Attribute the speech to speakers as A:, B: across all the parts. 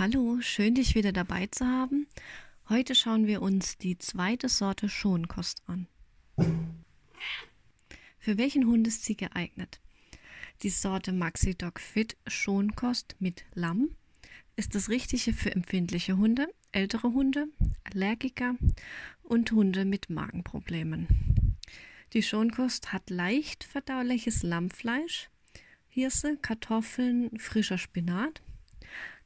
A: Hallo, schön dich wieder dabei zu haben. Heute schauen wir uns die zweite Sorte Schonkost an. Für welchen Hund ist sie geeignet? Die Sorte Maxi Dog Fit Schonkost mit Lamm ist das Richtige für empfindliche Hunde, ältere Hunde, Allergiker und Hunde mit Magenproblemen. Die Schonkost hat leicht verdauliches Lammfleisch, Hirse, Kartoffeln, frischer Spinat,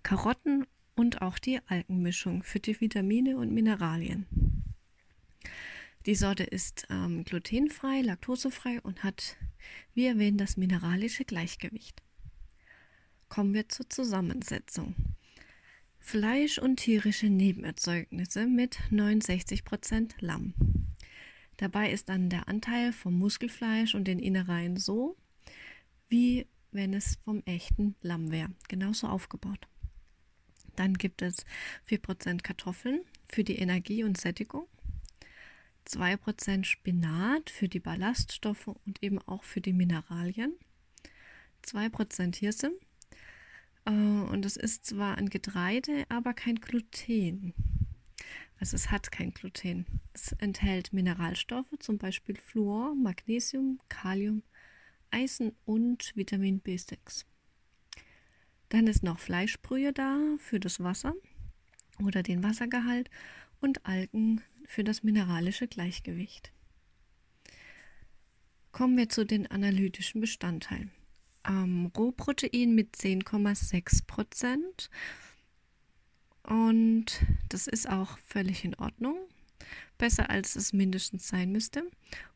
A: Karotten und auch die Algenmischung für die Vitamine und Mineralien. Die Sorte ist ähm, glutenfrei, laktosefrei und hat, wie erwähnt, das mineralische Gleichgewicht. Kommen wir zur Zusammensetzung. Fleisch und tierische Nebenerzeugnisse mit 69% Lamm. Dabei ist dann der Anteil vom Muskelfleisch und den Innereien so, wie wenn es vom echten Lamm wäre, genauso aufgebaut. Dann gibt es 4% Kartoffeln für die Energie und Sättigung, 2% Spinat für die Ballaststoffe und eben auch für die Mineralien, 2% Hirse. Äh, und es ist zwar ein Getreide, aber kein Gluten. Also es hat kein Gluten. Es enthält Mineralstoffe, zum Beispiel Fluor, Magnesium, Kalium, Eisen und Vitamin B6. Dann ist noch Fleischbrühe da für das Wasser oder den Wassergehalt und Algen für das mineralische Gleichgewicht. Kommen wir zu den analytischen Bestandteilen. Ähm, Rohprotein mit 10,6 Prozent. Und das ist auch völlig in Ordnung. Besser als es mindestens sein müsste.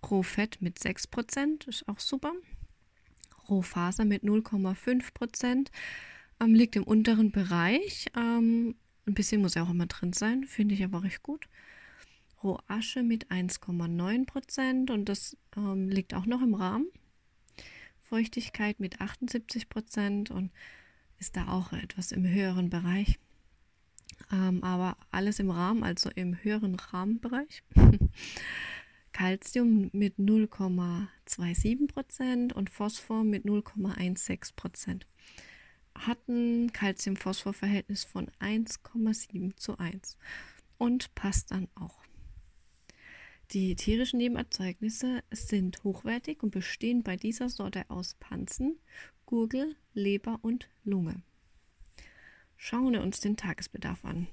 A: Rohfett mit 6 Prozent ist auch super. Rohfaser mit 0,5 Prozent ähm, liegt im unteren Bereich. Ähm, ein bisschen muss ja auch immer drin sein, finde ich aber recht gut. Rohasche mit 1,9 Prozent und das ähm, liegt auch noch im Rahmen. Feuchtigkeit mit 78 Prozent und ist da auch etwas im höheren Bereich. Ähm, aber alles im Rahmen, also im höheren Rahmenbereich. Calcium mit 0,27 Prozent und Phosphor mit 0,16 Prozent hat ein Calcium-Phosphor-Verhältnis von 1,7 zu 1 und passt dann auch. Die tierischen Nebenerzeugnisse sind hochwertig und bestehen bei dieser Sorte aus Panzen, Gurgel, Leber und Lunge. Schauen wir uns den Tagesbedarf an.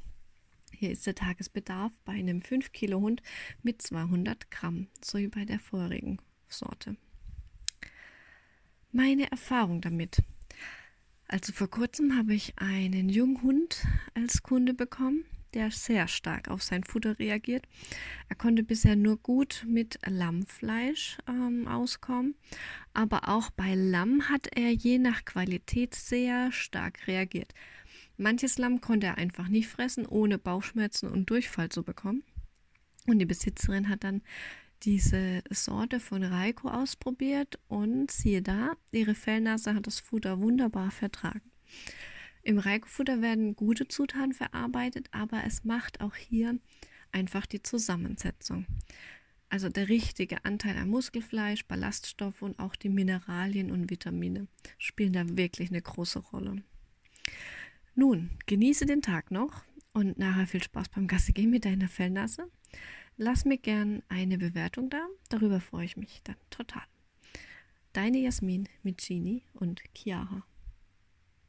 A: Hier ist der Tagesbedarf bei einem 5 Kilo Hund mit 200 Gramm, so wie bei der vorigen Sorte. Meine Erfahrung damit. Also vor kurzem habe ich einen jungen Hund als Kunde bekommen, der sehr stark auf sein Futter reagiert. Er konnte bisher nur gut mit Lammfleisch ähm, auskommen, aber auch bei Lamm hat er je nach Qualität sehr stark reagiert. Manches Lamm konnte er einfach nicht fressen, ohne Bauchschmerzen und Durchfall zu bekommen. Und die Besitzerin hat dann diese Sorte von Raiko ausprobiert und siehe da, ihre Fellnase hat das Futter wunderbar vertragen. Im Raiko-Futter werden gute Zutaten verarbeitet, aber es macht auch hier einfach die Zusammensetzung. Also der richtige Anteil an Muskelfleisch, Ballaststoffe und auch die Mineralien und Vitamine spielen da wirklich eine große Rolle. Nun, genieße den Tag noch und nachher viel Spaß beim Gasse gehen mit deiner Fellnase. Lass mir gern eine Bewertung da, darüber freue ich mich dann total. Deine Jasmin mit Genie und Chiara.